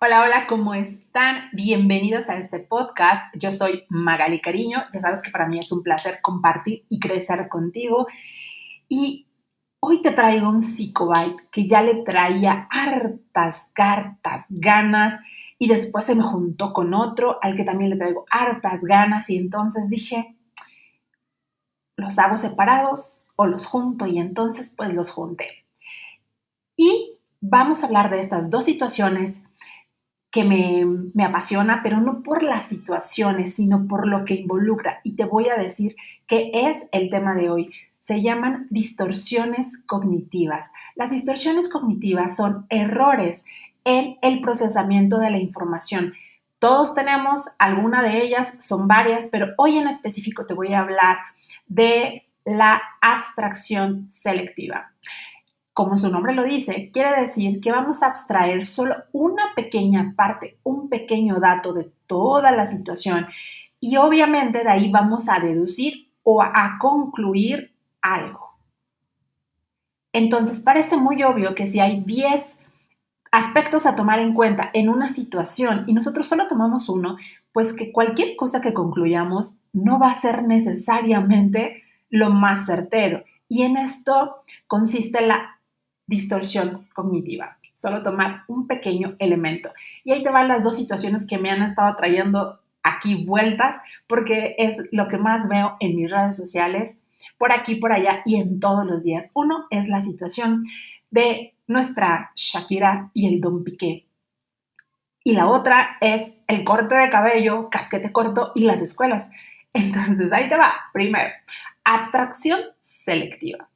Hola, hola, ¿cómo están? Bienvenidos a este podcast. Yo soy Magali Cariño. Ya sabes que para mí es un placer compartir y crecer contigo. Y hoy te traigo un psicobite que ya le traía hartas cartas, ganas y después se me juntó con otro al que también le traigo hartas ganas y entonces dije, los hago separados o los junto y entonces pues los junté. Y vamos a hablar de estas dos situaciones que me, me, apasiona, pero no por las situaciones, sino por lo que involucra. Y te voy a decir qué es el tema de hoy. Se llaman distorsiones cognitivas. Las distorsiones cognitivas son errores en el procesamiento de la información. Todos tenemos alguna de ellas, son varias, pero hoy en específico te voy a hablar de la abstracción selectiva como su nombre lo dice, quiere decir que vamos a abstraer solo una pequeña parte, un pequeño dato de toda la situación y obviamente de ahí vamos a deducir o a concluir algo. Entonces parece muy obvio que si hay 10 aspectos a tomar en cuenta en una situación y nosotros solo tomamos uno, pues que cualquier cosa que concluyamos no va a ser necesariamente lo más certero. Y en esto consiste la distorsión cognitiva. Solo tomar un pequeño elemento. Y ahí te van las dos situaciones que me han estado trayendo aquí vueltas, porque es lo que más veo en mis redes sociales, por aquí, por allá y en todos los días. Uno es la situación de nuestra Shakira y el Don Piqué. Y la otra es el corte de cabello, casquete corto y las escuelas. Entonces, ahí te va. Primero, abstracción selectiva.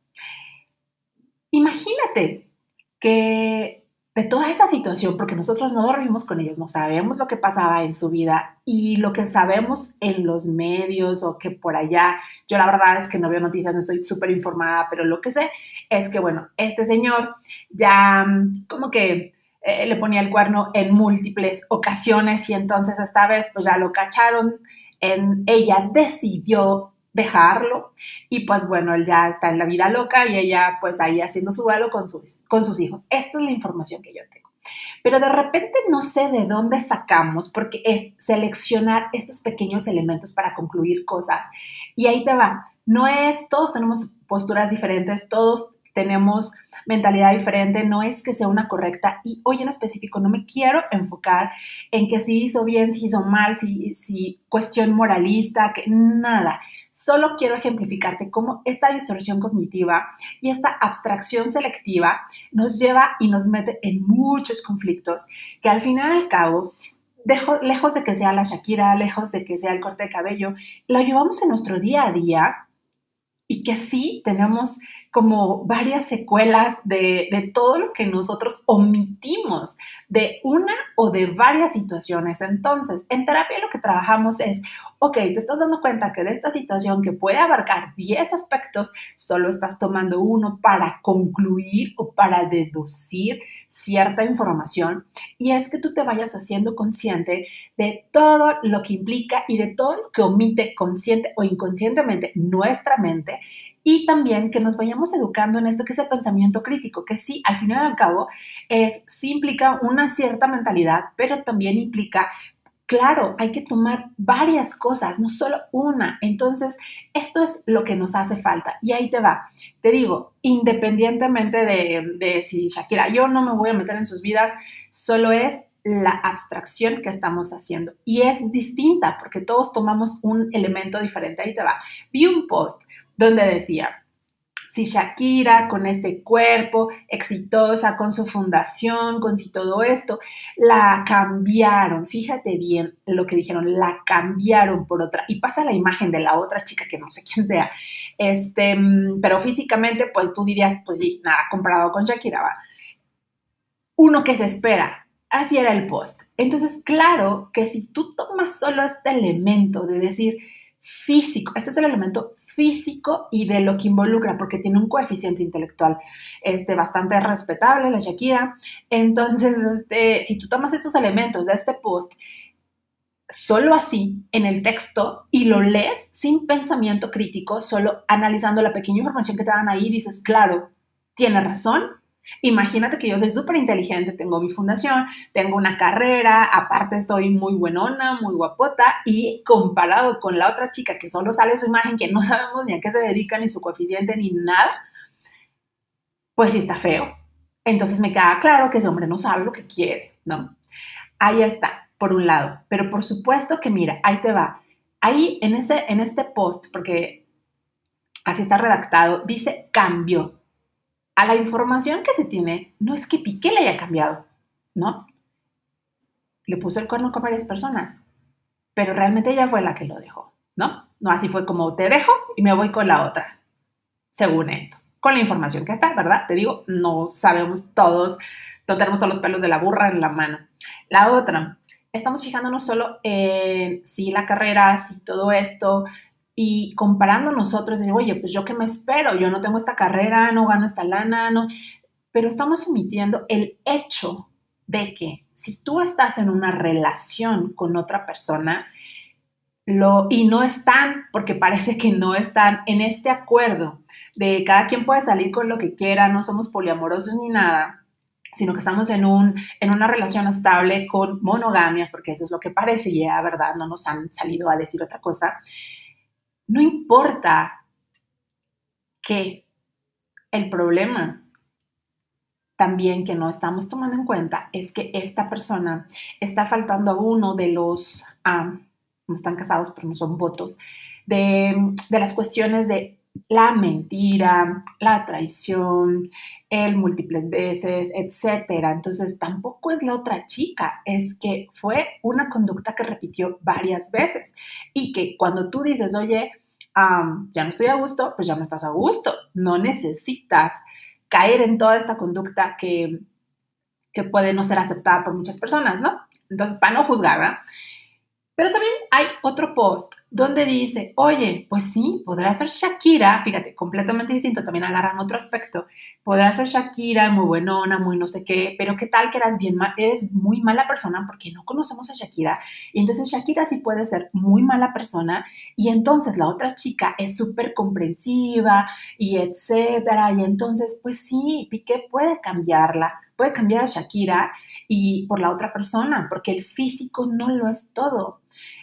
Imagínate que de toda esa situación, porque nosotros no dormimos con ellos, no sabemos lo que pasaba en su vida y lo que sabemos en los medios o que por allá, yo la verdad es que no veo noticias, no estoy súper informada, pero lo que sé es que, bueno, este señor ya mm, como que eh, le ponía el cuerno en múltiples ocasiones y entonces esta vez pues ya lo cacharon, en, ella decidió dejarlo y pues bueno, él ya está en la vida loca y ella pues ahí haciendo su vuelo con sus, con sus hijos. Esta es la información que yo tengo. Pero de repente no sé de dónde sacamos, porque es seleccionar estos pequeños elementos para concluir cosas. Y ahí te va. No es, todos tenemos posturas diferentes, todos tenemos mentalidad diferente, no es que sea una correcta y hoy en específico no me quiero enfocar en que si hizo bien, si hizo mal, si, si cuestión moralista, que nada. Solo quiero ejemplificarte cómo esta distorsión cognitiva y esta abstracción selectiva nos lleva y nos mete en muchos conflictos que al final y al cabo lejos de que sea la Shakira, lejos de que sea el corte de cabello, lo llevamos en nuestro día a día y que sí tenemos como varias secuelas de, todo lo que nosotros omitimos de una o de varias situaciones. Entonces, en terapia lo que trabajamos es, ok, te estás dando cuenta que de esta situación que puede abarcar 10 aspectos, solo estás tomando uno para concluir o para deducir cierta información y es que tú te vayas haciendo consciente de todo lo que implica y de todo lo que omite consciente o inconscientemente nuestra mente y también que nos vayamos educando en esto que es el pensamiento crítico, que sí, al final y al cabo, es, sí implica una cierta mentalidad, pero también implica Claro, hay que tomar varias cosas, no solo una. Entonces, esto es lo que nos hace falta. Y ahí te va. Te digo, independientemente de, de si Shakira, yo no me voy a meter en sus vidas, solo es la abstracción que estamos haciendo. Y es distinta porque todos tomamos un elemento diferente. Ahí te va. Vi un post donde decía, si Shakira con este cuerpo, exitosa, con su fundación, con si todo esto, la cambiaron, fíjate bien lo que dijeron, la cambiaron por otra, y pasa la imagen de la otra chica que no sé quién sea, este, pero físicamente, pues tú dirías, pues sí, nada, comparado con Shakira, va. Uno que se espera, así era el post. Entonces, claro que si tú tomas solo este elemento de decir, físico. Este es el elemento físico y de lo que involucra, porque tiene un coeficiente intelectual este, bastante respetable, la Shakira. Entonces, este, si tú tomas estos elementos de este post, solo así en el texto y lo lees sin pensamiento crítico, solo analizando la pequeña información que te dan ahí, dices, claro, tiene razón, Imagínate que yo soy súper inteligente, tengo mi fundación, tengo una carrera, aparte estoy muy buenona, muy guapota y comparado con la otra chica que solo sale su imagen, que no sabemos ni a qué se dedica, ni su coeficiente, ni nada, pues sí está feo. Entonces me queda claro que ese hombre no sabe lo que quiere, ¿no? Ahí está, por un lado. Pero por supuesto que mira, ahí te va. Ahí en, ese, en este post, porque así está redactado, dice cambio a la información que se tiene, no es que Piqué le haya cambiado, ¿no? Le puso el cuerno con varias personas, pero realmente ella fue la que lo dejó, ¿no? No así fue como te dejo y me voy con la otra, según esto, con la información que está, ¿verdad? Te digo, no sabemos todos, no tenemos todos los pelos de la burra en la mano. La otra, estamos fijándonos solo en si la carrera, si todo esto, y comparando nosotros, digo, oye, pues yo qué me espero, yo no tengo esta carrera, no gano esta lana, no, pero estamos omitiendo el hecho de que si tú estás en una relación con otra persona lo, y no están, porque parece que no están en este acuerdo de cada quien puede salir con lo que quiera, no somos poliamorosos ni nada, sino que estamos en, un, en una relación estable con monogamia, porque eso es lo que parece, ya, ¿verdad? No nos han salido a decir otra cosa no importa que el problema también que no estamos tomando en cuenta es que esta persona está faltando a uno de los, no están casados pero no son votos, de, de las cuestiones de la mentira, la traición, el múltiples veces, etcétera. Entonces, tampoco es la otra chica, es que fue una conducta que repitió varias veces y que cuando tú dices, oye, ya no estoy a gusto, pues ya no estás a gusto. No necesitas caer en toda esta conducta que, que puede no ser aceptada por muchas personas, ¿no? Entonces, para no juzgar, ¿verdad? Pero también hay otro post donde dice, oye, pues sí, podrá ser Shakira, fíjate, completamente distinto, también agarran otro aspecto, podrá ser Shakira, muy buenona, muy no sé qué, pero qué tal que eras bien, eres muy mala persona porque no conocemos a Shakira, y entonces Shakira sí puede ser muy mala persona, y entonces la otra chica es súper comprensiva, y etcétera, y entonces, pues sí, Piqué puede cambiarla, puede cambiar a Shakira y por la otra persona, porque el físico no lo es todo.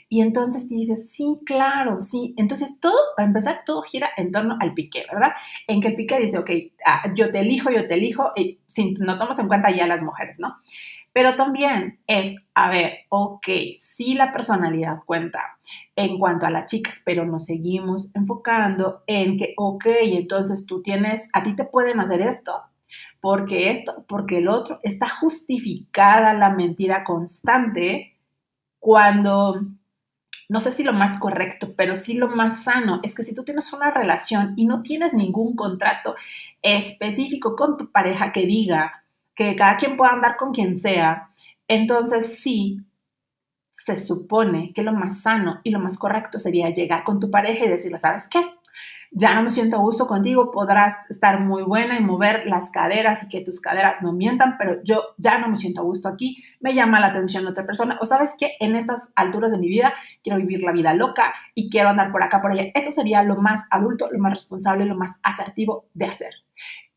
Y entonces te dices, sí, claro, sí. Entonces todo, para empezar, todo gira en torno al piqué, ¿verdad? En que el piqué dice, ok, ah, yo te elijo, yo te elijo, y sin, no tomas en cuenta ya las mujeres, ¿no? Pero también es, a ver, ok, sí la personalidad cuenta en cuanto a las chicas, pero nos seguimos enfocando en que, ok, entonces tú tienes, a ti te pueden hacer esto, porque esto, porque el otro, está justificada la mentira constante cuando, no sé si lo más correcto, pero sí lo más sano, es que si tú tienes una relación y no tienes ningún contrato específico con tu pareja que diga que cada quien pueda andar con quien sea, entonces sí, se supone que lo más sano y lo más correcto sería llegar con tu pareja y decirle, ¿sabes qué? Ya no me siento a gusto contigo, podrás estar muy buena y mover las caderas y que tus caderas no mientan, pero yo ya no me siento a gusto aquí, me llama la atención otra persona, o sabes que en estas alturas de mi vida quiero vivir la vida loca y quiero andar por acá, por allá. Esto sería lo más adulto, lo más responsable, lo más asertivo de hacer.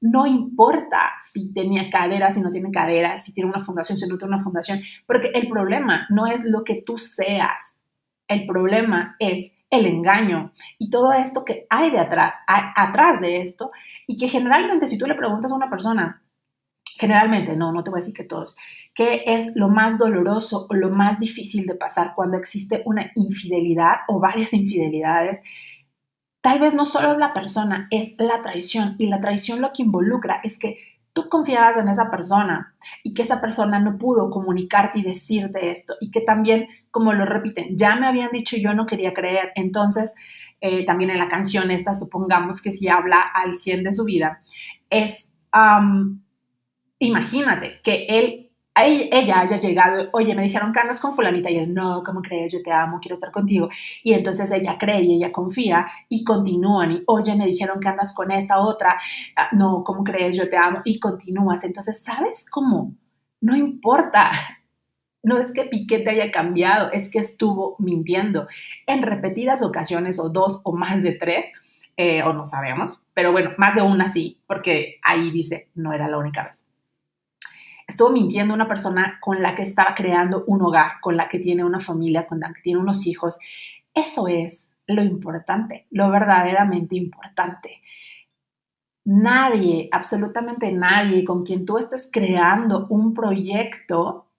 No importa si tenía caderas, si no tiene caderas, si tiene una fundación, si no tiene una fundación, porque el problema no es lo que tú seas, el problema es el engaño y todo esto que hay de atrás, de esto y que generalmente si tú le preguntas a una persona, generalmente, no, no te voy a decir que todos, qué es lo más doloroso o lo más difícil de pasar cuando existe una infidelidad o varias infidelidades, tal vez no solo es la persona, es la traición y la traición lo que involucra es que tú confiabas en esa persona y que esa persona no pudo comunicarte y decirte esto y que también, como lo repiten, ya me habían dicho yo no quería creer. Entonces, eh, también en la canción esta, supongamos que si habla al 100 de su vida, es, imagínate que él ella haya llegado, oye, me dijeron que andas con fulanita y él, no, ¿cómo crees? Yo te amo, quiero estar contigo. Y entonces ella cree y ella confía y continúan y, oye, me dijeron que andas con esta otra, ah, no, ¿cómo crees? Yo te amo y continúas. Entonces, ¿sabes cómo? No importa. No es que Piqué te haya cambiado, es que estuvo mintiendo en repetidas ocasiones o dos o más de tres eh, o no sabemos, pero bueno, más de una sí, porque ahí dice, no era la única vez. Estuvo mintiendo una persona con la que estaba creando un hogar, con la que tiene una familia, con la que tiene unos hijos. Eso es lo importante, lo verdaderamente importante. Nadie, absolutamente nadie con quien tú estés creando un proyecto,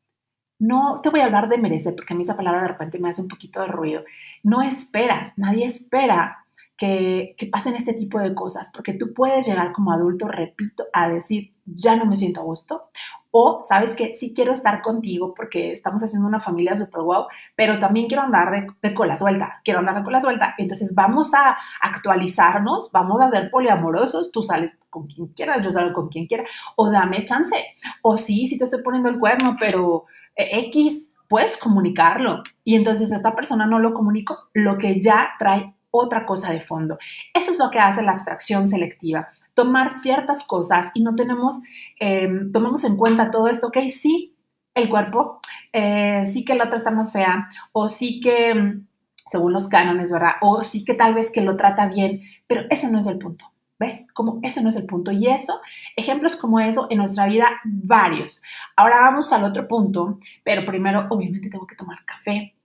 no te voy a hablar de merece, porque a mí esa palabra de repente me hace un poquito de ruido. No esperas, nadie espera que, pasen este tipo de cosas, porque tú puedes llegar como adulto, repito, a decir, ya no me siento a gusto, o sabes que sí quiero estar contigo porque estamos haciendo una familia súper guau, pero también quiero andar de, de, cola suelta, quiero andar de cola suelta, entonces vamos a actualizarnos, vamos a ser poliamorosos, tú sales con quien quieras, yo salgo con quien quiera, o dame chance, o sí, sí te estoy poniendo el cuerno, pero X, puedes comunicarlo. Y entonces esta persona no lo comunicó, lo que ya trae otra cosa de fondo. Eso es lo que hace la abstracción selectiva. Tomar ciertas cosas y no tenemos, eh, tomamos en cuenta todo esto, ok, sí, el cuerpo, eh, sí que la otra está más fea, o sí que, mm, según los cánones, ¿verdad? O sí que tal vez que lo trata bien, pero ese no es el punto. ¿Ves? Como ese no es el punto. Y eso, ejemplos como eso en nuestra vida, varios. Ahora vamos al otro punto, pero primero, obviamente, tengo que tomar café.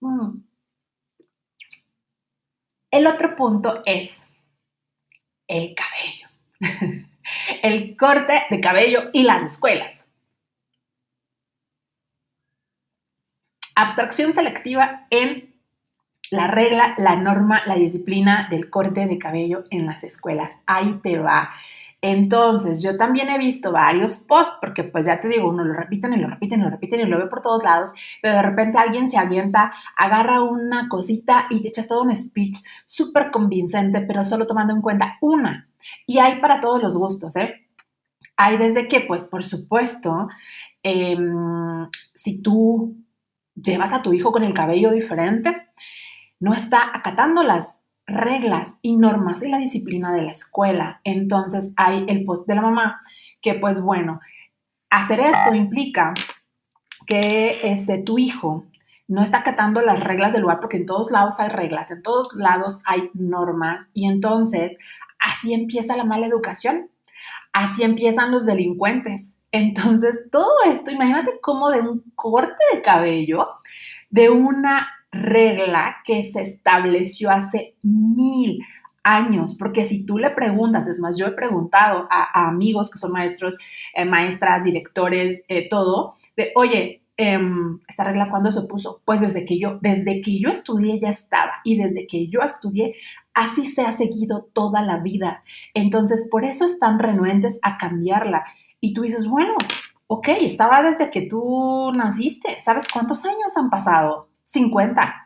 Mm. El otro punto es el cabello, el corte de cabello y las escuelas. Abstracción selectiva en la regla, la norma, la disciplina del corte de cabello en las escuelas. Ahí te va. Entonces, yo también he visto varios posts, porque pues ya te digo, uno lo repiten y lo repiten y lo repiten y lo ve por todos lados, pero de repente alguien se avienta, agarra una cosita y te echas todo un speech súper convincente, pero solo tomando en cuenta una. Y hay para todos los gustos, ¿eh? Hay desde que, pues, por supuesto, em, si tú llevas a tu hijo con el cabello diferente, no está acatando las reglas y normas y la disciplina de la escuela. Entonces hay el post de la mamá que pues bueno, hacer esto implica que este, tu hijo no está acatando las reglas del lugar porque en todos lados hay reglas, en todos lados hay normas y entonces así empieza la mala educación, así empiezan los delincuentes. Entonces todo esto, imagínate cómo de un corte de cabello, de una regla que se estableció hace mil años, porque si tú le preguntas, es más, yo he preguntado a, amigos que son maestros, eh, maestras, directores, eh, todo, de, oye, em, ¿esta regla cuándo se puso? Pues desde que yo, desde que yo estudié ya estaba y desde que yo estudié así se ha seguido toda la vida. Entonces, por eso están renuentes a cambiarla. Y tú dices, bueno, ok, estaba desde que tú naciste. ¿Sabes cuántos años han pasado? 50,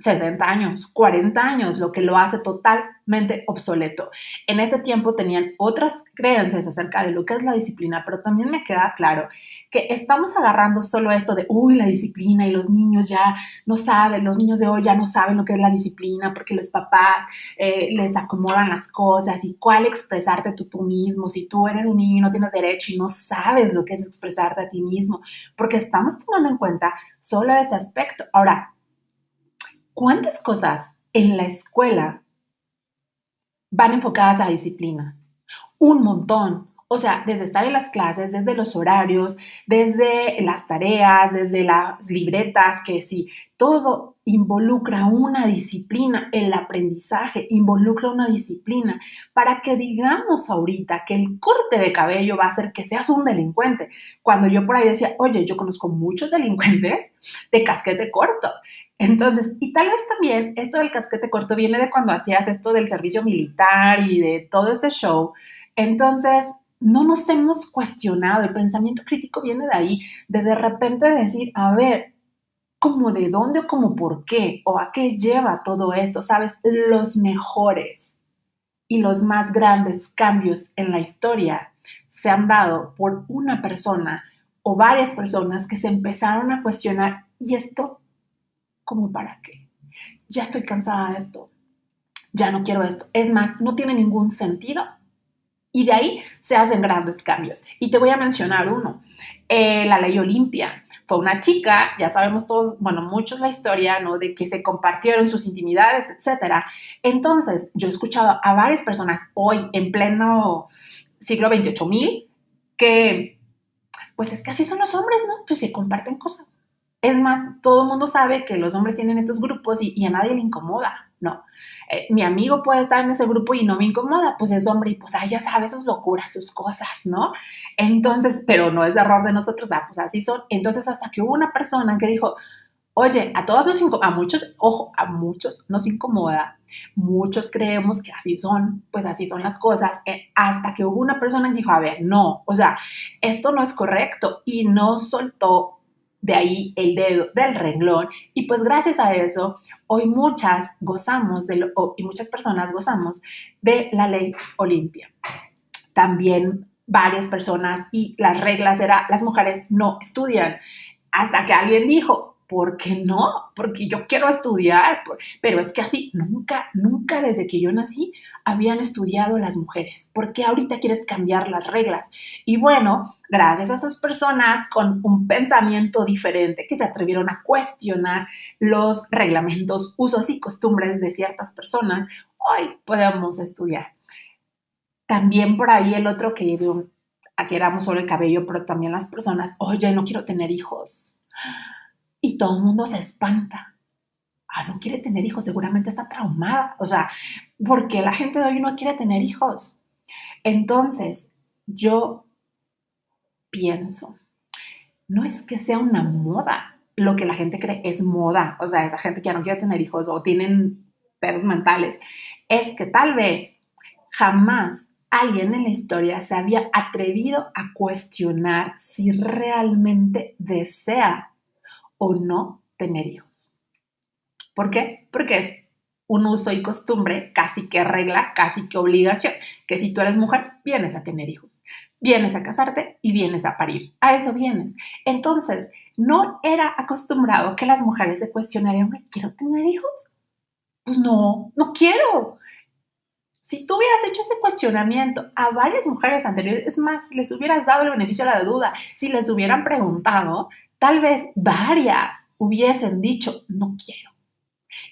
60 años, 40 años, lo que lo hace totalmente obsoleto. En ese tiempo tenían otras creencias acerca de lo que es la disciplina, pero también me queda claro que estamos agarrando solo esto de, uy, la disciplina y los niños ya no saben, los niños de hoy ya no saben lo que es la disciplina porque los papás eh, les acomodan las cosas y cuál expresarte tú, tú mismo, si tú eres un niño y no tienes derecho y no sabes lo que es expresarte a ti mismo, porque estamos tomando en cuenta solo ese aspecto. Ahora, ¿cuántas cosas en la escuela van enfocadas a la disciplina? Un montón. O sea, desde estar en las clases, desde los horarios, desde las tareas, desde las libretas, que sí, todo involucra una disciplina, el aprendizaje involucra una disciplina para que digamos ahorita que el corte de cabello va a hacer que seas un delincuente. Cuando yo por ahí decía, oye, yo conozco muchos delincuentes de casquete corto entonces, y tal vez también esto del casquete corto viene de cuando hacías esto del servicio militar y de todo ese show. Entonces, no nos hemos cuestionado, el pensamiento crítico viene de ahí, de de repente decir, a ver, ¿cómo de dónde o cómo por qué? ¿O a qué lleva todo esto? ¿Sabes? Los mejores y los más grandes cambios en la historia se han dado por una persona o varias personas que se empezaron a cuestionar, ¿y esto ¿Cómo para qué? Ya estoy cansada de esto. Ya no quiero esto. Es más, no tiene ningún sentido. Y de ahí se hacen grandes cambios. Y te voy a mencionar uno. Eh, la ley Olimpia. Fue una chica, ya sabemos todos, bueno, muchos la historia, ¿no? De que se compartieron sus intimidades, etcétera. Entonces, yo he escuchado a varias personas hoy, en pleno siglo XXIII, mil, que, pues es que así son los hombres, ¿no? Pues se comparten cosas. Es más, todo el mundo sabe que los hombres tienen estos grupos y a nadie le incomoda. No, eh, mi amigo puede estar en ese grupo y no me incomoda, pues es hombre y pues ah, ya sabe sus locuras, sus cosas, ¿no? Entonces, pero no es error de nosotros, va, pues así son. Entonces, hasta que hubo una persona que dijo, oye, a todos nos incomoda, a muchos, ojo, a muchos nos incomoda, muchos creemos que así son, pues así son las cosas, eh, hasta que hubo una persona que dijo, a ver, no, o sea, esto no es correcto y no soltó de ahí el dedo del renglón y pues gracias a eso hoy muchas gozamos de lo, y muchas personas gozamos de la ley Olimpia. También varias personas y las reglas era las mujeres no estudian hasta que alguien dijo, ¿por qué no? Porque yo quiero estudiar, pero es que así nunca, nunca desde que yo nací habían estudiado las mujeres. ¿Por qué ahorita quieres cambiar las reglas? Y bueno, gracias a esas personas con un pensamiento diferente que se atrevieron a cuestionar los reglamentos, usos y costumbres de ciertas personas, hoy podemos estudiar. También por ahí el otro que aquí éramos solo el cabello, pero también las personas, oye, no quiero tener hijos y todo el mundo se espanta. Ah, no quiere tener hijos, seguramente está traumada. O sea, ¿por qué la gente de hoy no quiere tener hijos? Entonces, yo pienso, no es que sea una moda, lo que la gente cree es moda, o sea, esa gente que ya no quiere tener hijos o tienen pedos mentales, es que tal vez jamás alguien en la historia se había atrevido a cuestionar si realmente desea o no tener hijos. ¿Por qué? Porque es un uso y costumbre, casi que regla, casi que obligación, que si tú eres mujer, vienes a tener hijos, vienes a casarte y vienes a parir. A eso vienes. Entonces, no era acostumbrado que las mujeres se cuestionarían, ¿quiero tener hijos? Pues no, no quiero. Si tú hubieras hecho ese cuestionamiento a varias mujeres anteriores, es más, si les hubieras dado el beneficio de la duda, si les hubieran preguntado, Tal vez varias hubiesen dicho, no quiero.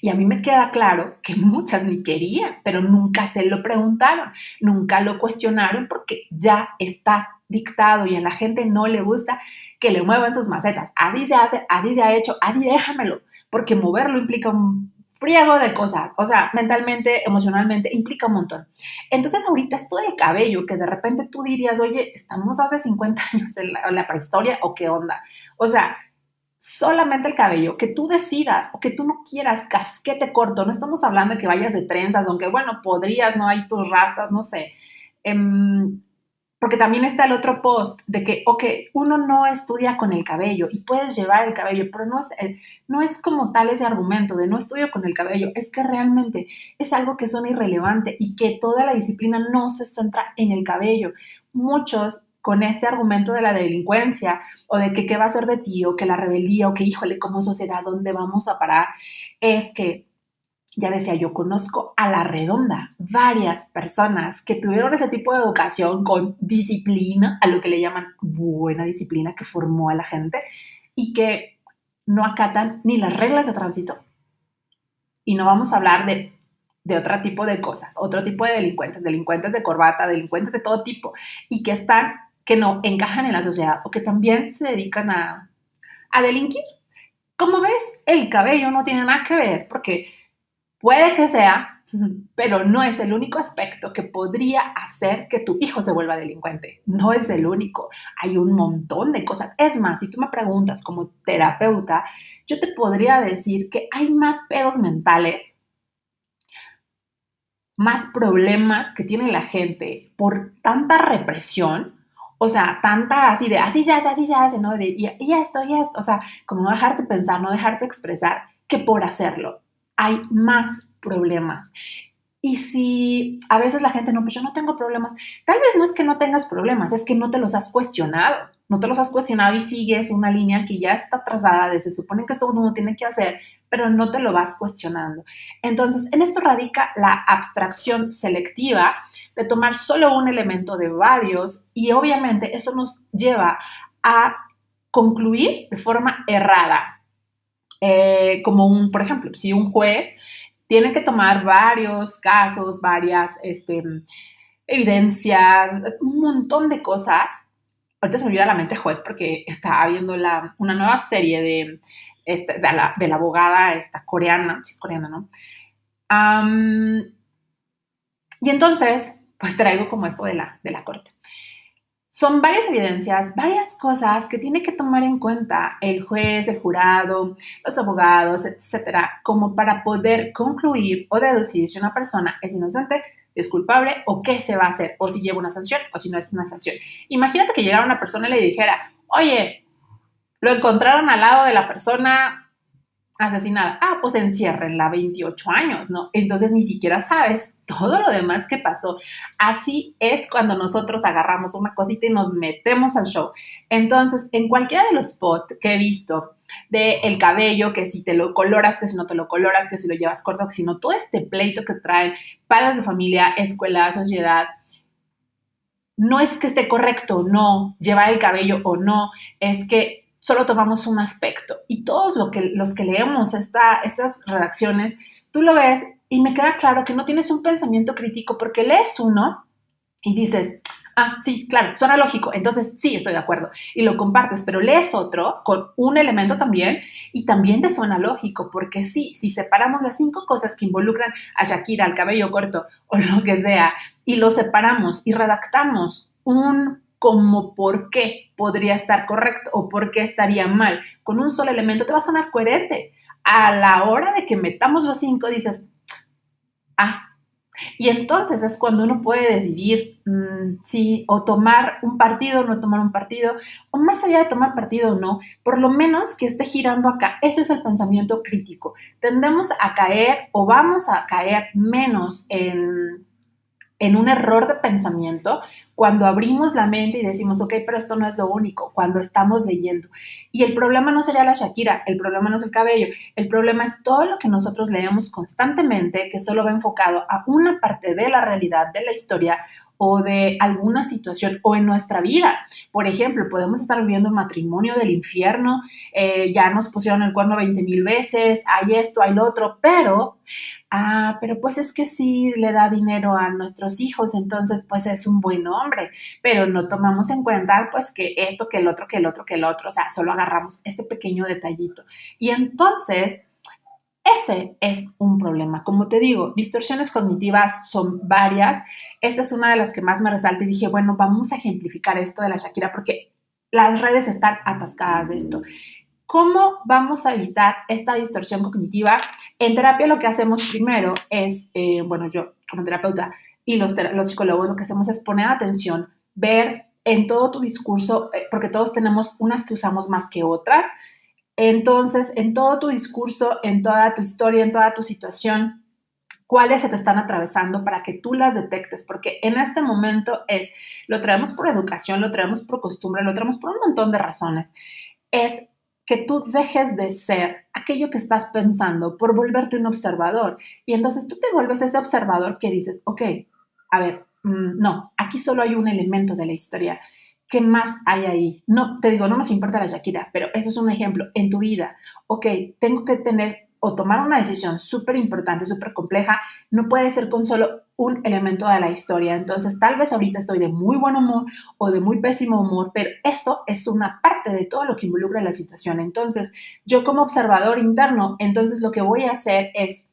Y a mí me queda claro que muchas ni querían, pero nunca se lo preguntaron, nunca lo cuestionaron porque ya está dictado y a la gente no le gusta que le muevan sus macetas. Así se hace, así se ha hecho, así déjamelo, porque moverlo implica un friego de cosas, o sea, mentalmente, emocionalmente, implica un montón. Entonces ahorita esto del cabello, que de repente tú dirías, oye, estamos hace 50 años en la, prehistoria o qué onda. O sea, solamente el cabello, que tú decidas o que tú no quieras casquete corto, no estamos hablando de que vayas de trenzas, aunque bueno, podrías, ¿no? Hay tus rastas, no sé. Em, porque también está el otro post de que, ok, uno no estudia con el cabello y puedes llevar el cabello, pero no es, no es como tal ese argumento de no estudio con el cabello, es que realmente es algo que son irrelevante y que toda la disciplina no se centra en el cabello. Muchos con este argumento de la delincuencia o de que qué va a ser de ti o que la rebeldía o que híjole, como sociedad, ¿dónde vamos a parar? Es que ya decía, yo conozco a la redonda varias personas que tuvieron ese tipo de educación con disciplina, a lo que le llaman buena disciplina que formó a la gente y que no acatan ni las reglas de tránsito. Y no vamos a hablar de, de otro tipo de cosas, otro tipo de delincuentes, delincuentes de corbata, delincuentes de todo tipo, y que están, que no encajan en la sociedad o que también se dedican a, a delinquir. Como ves, el cabello no tiene nada que ver porque Puede que sea, pero no es el único aspecto que podría hacer que tu hijo se vuelva delincuente. No es el único. Hay un montón de cosas. Es más, si tú me preguntas como terapeuta, yo te podría decir que hay más pedos mentales, más problemas que tiene la gente por tanta represión. O sea, tanta así de así se hace, así se hace, ¿no? De y, y esto, y esto. O sea, como no dejarte pensar, no dejarte expresar, que por hacerlo hay más problemas. Y si a veces la gente no, pues yo no tengo problemas, tal vez no es que no tengas problemas, es que no te los has cuestionado, no te los has cuestionado y sigues una línea que ya está trazada, de se supone que esto uno tiene que hacer, pero no te lo vas cuestionando. Entonces, en esto radica la abstracción selectiva de tomar solo un elemento de varios y obviamente eso nos lleva a concluir de forma errada. Eh, como un, por ejemplo, si un juez tiene que tomar varios casos, varias este, evidencias, un montón de cosas. Ahorita se me olvida la mente juez porque está viendo la, una nueva serie de, este, de, la, de, la, abogada esta coreana, si coreana, ¿no? y entonces, pues traigo como esto de la, de la corte. Son varias evidencias, varias cosas que tiene que tomar en cuenta el juez, el jurado, los abogados, etcétera, como para poder concluir o deducir si una persona es inocente, es culpable o qué se va a hacer, o si lleva una sanción o si no es una sanción. Imagínate que llegara una persona y le dijera, oye, lo encontraron al lado de la persona asesinada. Ah, pues enciérrenla 28 años, ¿no? Entonces ni siquiera sabes todo lo demás que pasó. Así es cuando nosotros agarramos una cosita y nos metemos al show. Entonces, en cualquiera de los posts que he visto de el cabello, que si te lo coloras, que si no te lo coloras, que si lo llevas corto, que si no, todo este pleito que traen padres de familia, escuela, sociedad, no es que esté correcto o no llevar el cabello o no, es que solo tomamos un aspecto. Y todos lo que, los que leemos esta, estas redacciones, tú lo ves y me queda claro que no tienes un pensamiento crítico porque lees uno y dices, ah, sí, claro, suena lógico, entonces sí, estoy de acuerdo, y lo compartes, pero lees otro con un elemento también y también te suena lógico, porque sí, si separamos las cinco cosas que involucran a Shakira, al cabello corto o lo que sea, y lo separamos y redactamos un como por qué podría estar correcto o por qué estaría mal. Con un solo elemento te va a sonar coherente. A la hora de que metamos los cinco, dices, ah, y entonces es cuando uno puede decidir mm, si o tomar un partido o no tomar un partido, o más allá de tomar partido o no, por lo menos que esté girando acá. Eso es el pensamiento crítico. Tendemos a caer o vamos a caer menos en en un error de pensamiento cuando abrimos la mente y decimos, ok, pero esto no es lo único, cuando estamos leyendo. Y el problema no sería la Shakira, el problema no es el cabello, el problema es todo lo que nosotros leemos constantemente que solo va enfocado a una parte de la realidad, de la historia o de alguna situación o en nuestra vida. Por ejemplo, podemos estar viviendo un matrimonio del infierno, eh, ya nos pusieron el cuerno 20 mil veces, hay esto, hay lo otro, pero ah, pero pues es que sí le da dinero a nuestros hijos, entonces pues es un buen hombre, pero no tomamos en cuenta pues que esto, que el otro, que el otro, que el otro, o sea, solo agarramos este pequeño detallito. Y entonces... Ese es un problema. Como te digo, distorsiones cognitivas son varias. Esta es una de las que más me resalta y dije, bueno, vamos a ejemplificar esto de la Shakira porque las redes están atascadas de esto. ¿Cómo vamos a evitar esta distorsión cognitiva? En terapia lo que hacemos primero es, eh, bueno, yo como terapeuta y los, los psicólogos lo que hacemos es poner atención, ver en todo tu discurso, eh, porque todos tenemos unas que usamos más que otras. Entonces, en todo tu discurso, en toda tu historia, en toda tu situación, cuáles se te están atravesando para que tú las detectes, porque en este momento es, lo traemos por educación, lo traemos por costumbre, lo traemos por un montón de razones. Es que tú dejes de ser aquello que estás pensando por volverte un observador. Y entonces tú te vuelves ese observador que dices, ok, a ver, mm, no, aquí solo hay un elemento de la historia. ¿Qué más hay ahí? No, te digo, no nos importa la Shakira, pero eso es un ejemplo en tu vida. Ok, tengo que tener o tomar una decisión súper importante, súper compleja, no puede ser con solo un elemento de la historia. Entonces, tal vez ahorita estoy de muy buen humor o de muy pésimo humor, pero eso es una parte de todo lo que involucra la situación. Entonces, yo como observador interno, entonces lo que voy a hacer es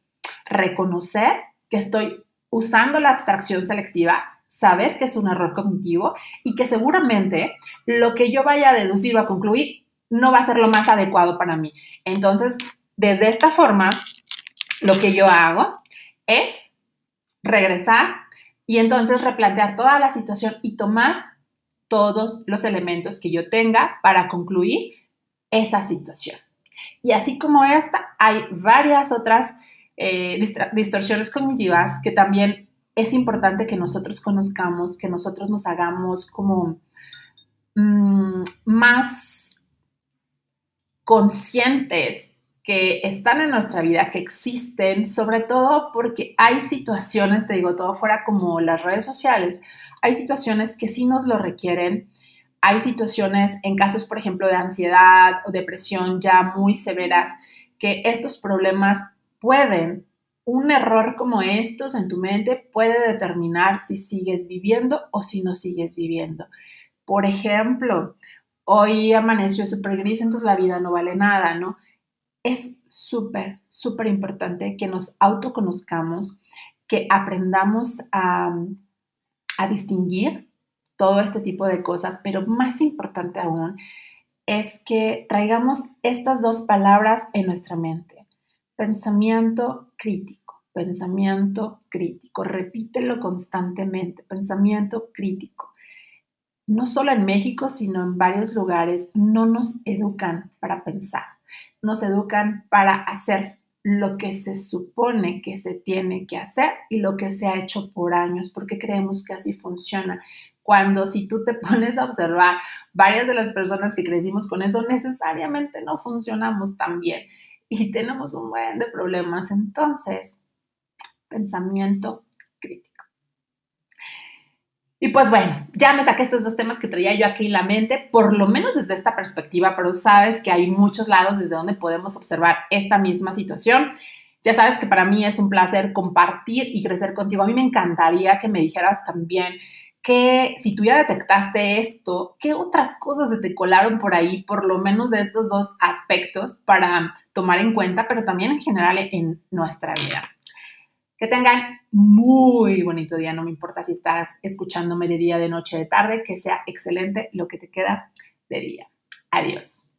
reconocer que estoy usando la abstracción selectiva, saber que es un error cognitivo y que seguramente lo que yo vaya a deducir o a concluir no va a ser lo más adecuado para mí. Entonces, desde esta forma, lo que yo hago es regresar y entonces replantear toda la situación y tomar todos los elementos que yo tenga para concluir esa situación. Y así como esta, hay varias otras eh, distorsiones cognitivas que también es importante que nosotros conozcamos, que nosotros nos hagamos como mm, más conscientes que están en nuestra vida, que existen, sobre todo porque hay situaciones, te digo, todo fuera como las redes sociales, hay situaciones que sí nos lo requieren, hay situaciones en casos, por ejemplo, de ansiedad o depresión ya muy severas, que estos problemas pueden, un error como estos en tu mente puede determinar si sigues viviendo o si no sigues viviendo. Por ejemplo, hoy amaneció súper gris, entonces la vida no vale nada, ¿no? Es súper, súper importante que nos autoconozcamos, que aprendamos a, a distinguir todo este tipo de cosas, pero más importante aún es que traigamos estas dos palabras en nuestra mente. Pensamiento crítico, pensamiento crítico. Repítelo constantemente, pensamiento crítico. No solo en México, sino en varios lugares no nos educan para pensar, nos educan para hacer lo que se supone que se tiene que hacer y lo que se ha hecho por años, porque creemos que así funciona cuando si tú te pones a observar varias de las personas que crecimos con eso, necesariamente no funcionamos tan bien y tenemos un buen de problemas. Entonces, pensamiento crítico. Y pues bueno, ya me saqué estos dos temas que traía yo aquí en la mente, por lo menos desde esta perspectiva, pero sabes que hay muchos lados desde donde podemos observar esta misma situación. Ya sabes que para mí es un placer compartir y crecer contigo. A mí me encantaría que me dijeras también que si tú ya detectaste esto, ¿qué otras cosas se te colaron por ahí, por lo menos de estos dos aspectos para tomar en cuenta, pero también en general en nuestra vida? Que tengan muy bonito día, no me importa si estás escuchándome de día, de noche, de tarde, que sea excelente lo que te queda de día. Adiós.